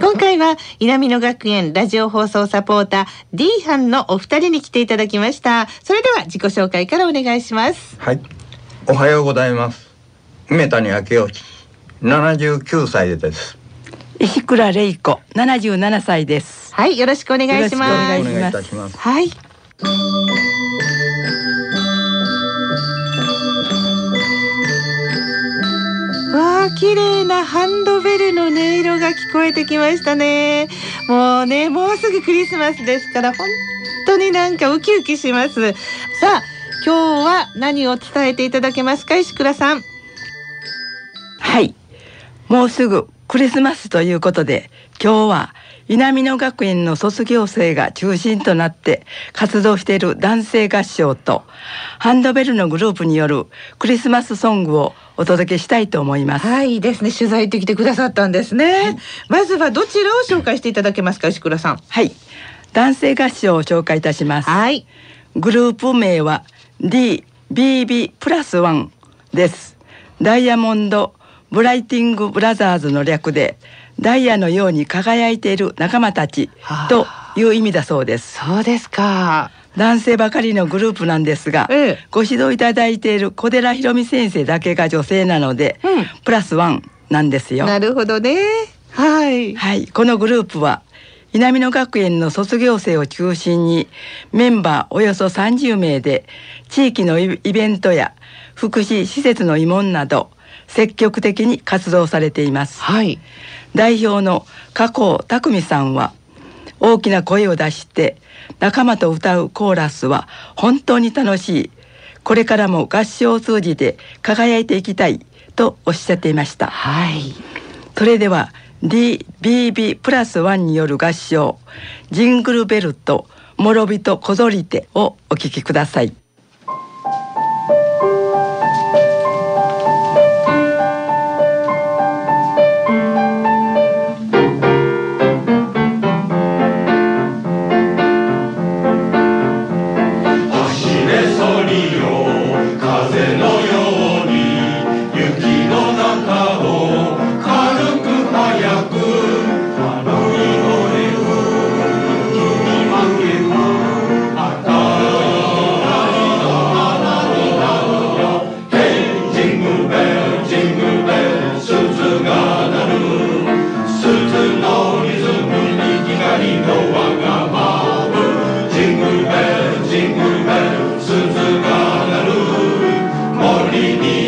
今回は南野学園ラジオ放送サポーター D 班のお二人に来ていただきました。それでは自己紹介からお願いします。はい。おはようございます。梅谷明義79歳です。石倉玲子77歳です。はいよろしくお願いします。お願いいたします。はいあ綺麗なハンドベルの音色が聞こえてきましたね。もうねもうすぐクリスマスですから本当になんかウキウキします。さあ今日は何を伝えていただけますか石倉さん。はい。もうすぐクリスマスということで今日は南野学園の卒業生が中心となって活動している男性合唱とハンドベルのグループによるクリスマスソングをお届けしたいと思います。はいいいですね取材行ってきてくださったんですね、まずはどちらを紹介していただけますか石倉さんはい、男性合唱を紹介いたします。はいグループ名は DBB プラスワンです。ダイヤモンドブライティングブラザーズの略でダイヤのように輝いている仲間たちという意味だそうです。そうですか男性ばかりのグループなんですが、ええ。ご指導いただいている小寺ひろみ先生だけが女性なので、うん。プラスワンなんですよ。なるほどね。はい。はい、このグループは南野学園の卒業生を中心にメンバーおよそ30名で地域のイイベントや福祉施設の慰問など積極的に活動されています。はい。代表の加藤匠さんは大きな声を出して仲間と歌うコーラスは本当に楽しいこれからも合唱を通じて輝いていきたいとおっしゃっていました。はいそれでは DBB プラスワンによる合唱「ジングルベルと諸人こぞりて」をお聴きください。glory be.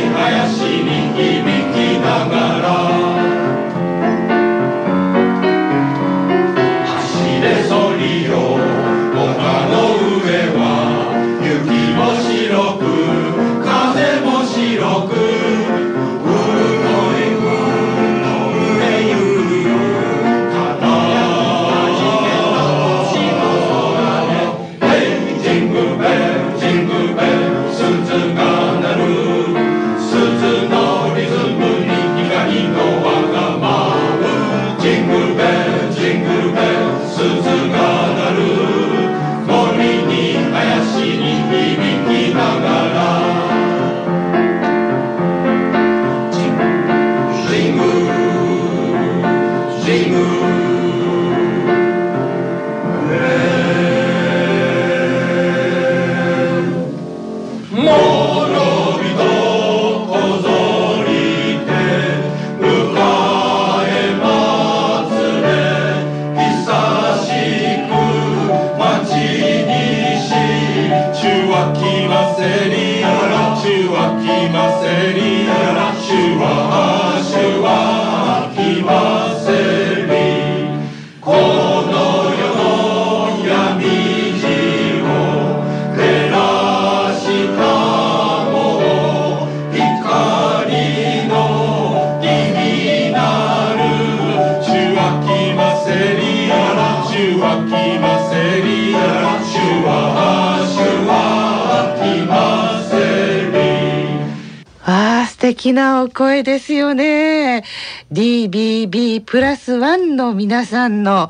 敵なお声ですよね。DBB プラスワンの皆さんの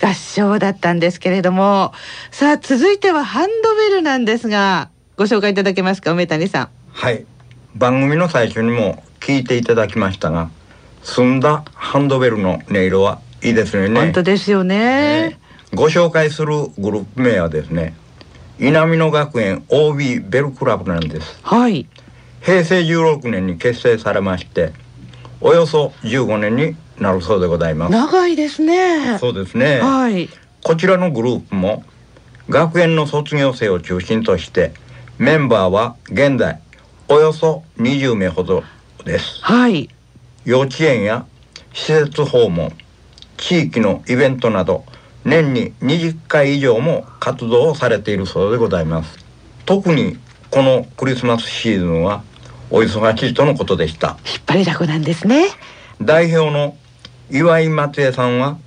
合唱だったんですけれども。さあ続いてはハンドベルなんですがご紹介いただけますか梅谷さん。はい。番組の最初にも聞いていただきましたが澄んだハンドベルの音色はいいですよね。本当ですよね。ね。ご紹介するグループ名はですね稲美野学園 OB ベルクラブなんです。はい平成16年に結成されましておよそ15年になるそうでございます。長いですね。そうですね。はい。こちらのグループも学園の卒業生を中心としてメンバーは現在およそ20名ほどです。はい。幼稚園や施設訪問地域のイベントなど年に20回以上も活動をされているそうでございます。特にこのクリスマスシーズンはお忙しいとのことでした。引っ張りだこなんですね。代表の岩井松江さんは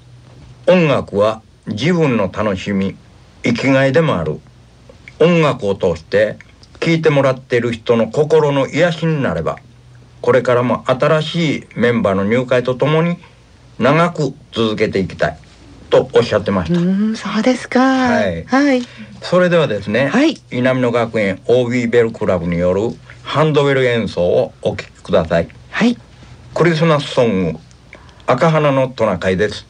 音楽は自分の楽しみ生きがいでもある。音楽を通して聴いてもらっている人の心の癒しになればこれからも新しいメンバーの入会とともに長く続けていきたい。とおっしゃってましうた、んそうですか。はい。はい。それではですね、はい。稲美野学園 OB ベルクラブによるハンドベル演奏をお聴きください。はい。クリスマスソング赤花のトナカイです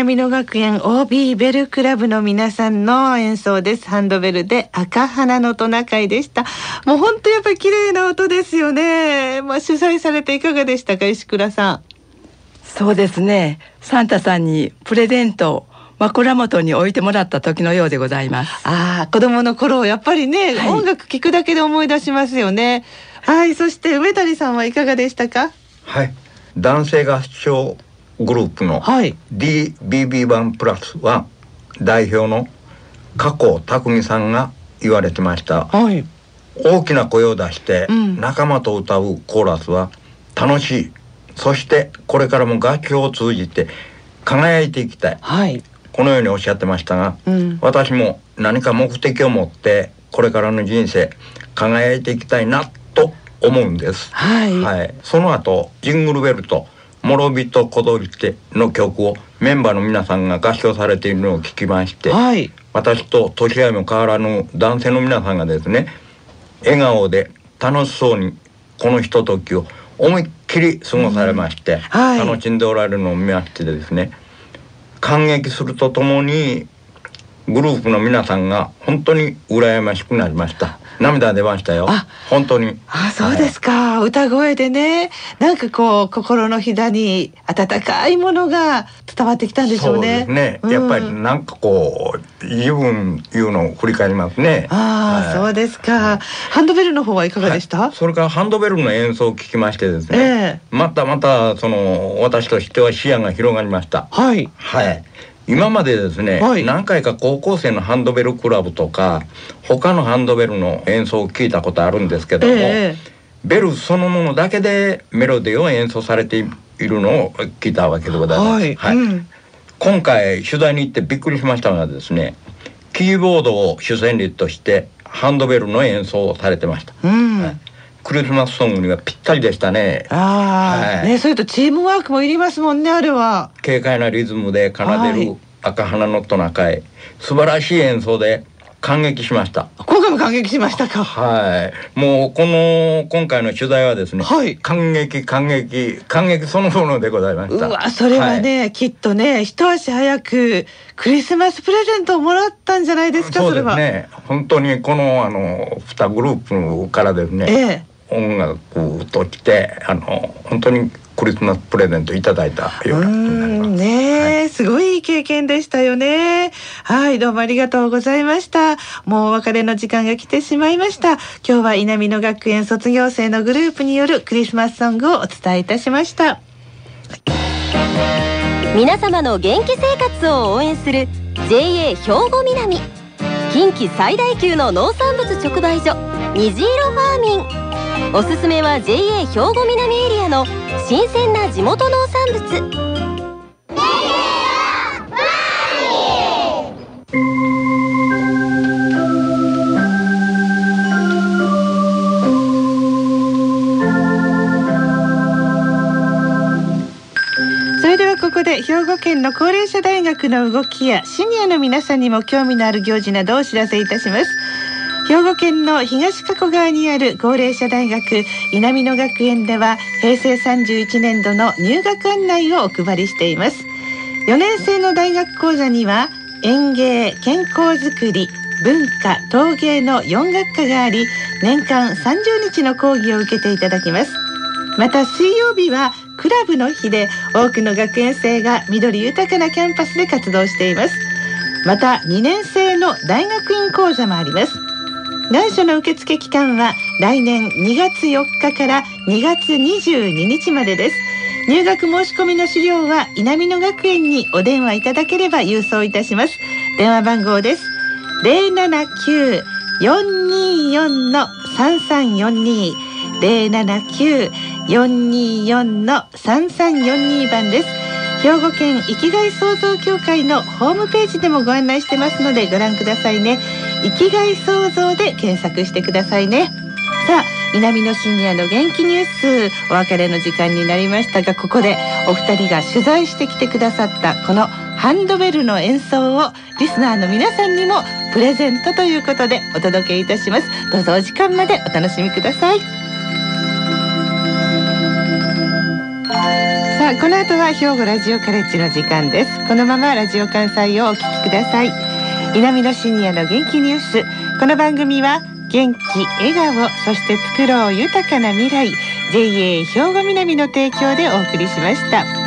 えー、稲美野学園 OB ベルクラブの皆さんの演奏です。ハンドベルで赤花のトナカイでした。もう本当やっぱり綺麗な音ですよね。まあ主催されていかがでしたか石倉さん。そうですねサンタさんにプレゼントを枕元に置いてもらった時のようでございますああ子供の頃やっぱりね、はい音楽聴くだけで思い出しますよね。はいそして梅谷さんはいかがでしたか？はい男性合唱グループのはい DBB1 プラスは代表の加藤匠さんが言われてましたはい。大きな声を出してうん仲間と歌うコーラスは楽しいそしてこれからも楽器を通じて輝いていきたいはい。このようにおっしゃってましたがうん。私も何か目的を持ってこれからの人生輝いていきたいなと思うんです。はい。はい、その後ジングルベルと「諸人こどりて」の曲をメンバーの皆さんが合唱されているのを聞きましてはい。私と年合いも変わらぬ男性の皆さんがですね笑顔で楽しそうにこのひとときを思いっきり過ごされまして、はい楽しんでおられるのを見ましてですね感激するとともにグループの皆さんが本当に羨ましくなりました。涙出ましたよ。あ本当に。あそうですか、歌声でね。なんかこう心のひだに温かいものが伝わってきたんでしょうね。そうですね、うん。やっぱりなんかこう自分いうのを振り返りますね。ああ、はい。そうですか。ハンドベルの方はいかがでした？はい。それからハンドベルの演奏を聞きましてですね、ええ。またまたその私としては視野が広がりました。はい。はい今までですね、はい何回か高校生のハンドベルクラブとか他のハンドベルの演奏を聞いたことあるんですけども、ええベルそのものだけでメロディーを演奏されているのを聞いたわけでございます、はい。うん。今回取材に行ってびっくりしましたがですねキーボードを主旋律としてハンドベルの演奏をされてました、うん。はいクリスマスソングにはぴったりでしたね。ああ、はい。ねそれとチームワークもいりますもんねあれは。軽快なリズムで奏ではい。る赤花のトナカイ。素晴らしい演奏で感激しました。今回も感激しましたか。はい。もうこの今回の取材はですね、はい。感激感激感激そのものでございました。うわそれはね、きっとね一足早くクリスマスプレゼントをもらったんじゃないですかそれはですね。本当にこのあの2グループからですね、ええ音楽としてあの本当にクリスマスプレゼントいただいたようなことになりうーんます。ねえ、すごいいい経験でしたよね。はい、どうもありがとうございました。もうお別れの時間が来てしまいました。今日は稲美野学園卒業生のグループによるクリスマスソングをお伝えいたしました。皆様の元気生活を応援する JA 兵庫南近畿最大級の農産物直売所虹色ファーミンおすすめは JA 兵庫南エリアの新鮮な地元農産物それではここで兵庫県の高齢者大学の動きやシニアの皆さんにも興味のある行事などをお知らせいたします。県の東加古川にある高齢者大学稲美野学園では平成31年度の入学案内をお配りしています。4年生の大学講座には園芸、健康づくり、文化、陶芸の4学科があり年間30日の講義を受けていただきます。また水曜日はクラブの日で多くの学園生が緑豊かなキャンパスで活動していますまた2年生の大学院講座もあります願書の受付期間は来年2月4日から2月22日までです。入学申し込みの資料は稲美野学園にお電話いただければ郵送いたします。電話番号です。079-424の3342 079-424の3342番です。兵庫県生きがい創造協会のホームページでもご案内してますのでご覧くださいね。生きがい創造で検索してくださいね。さあ南のシニアの元気ニュースお別れの時間になりましたがここでお二人が取材してきてくださったこのハンドベルの演奏をリスナーの皆さんにもプレゼントということでお届けいたします。どうぞお時間までお楽しみください。さあこの後は兵庫ラジオカレッジの時間です。このままラジオ関西をお聞きください。南のシニアの元気ニュース。この番組は元気笑顔そして作ろう豊かな未来。JA 兵庫南の提供でお送りしました。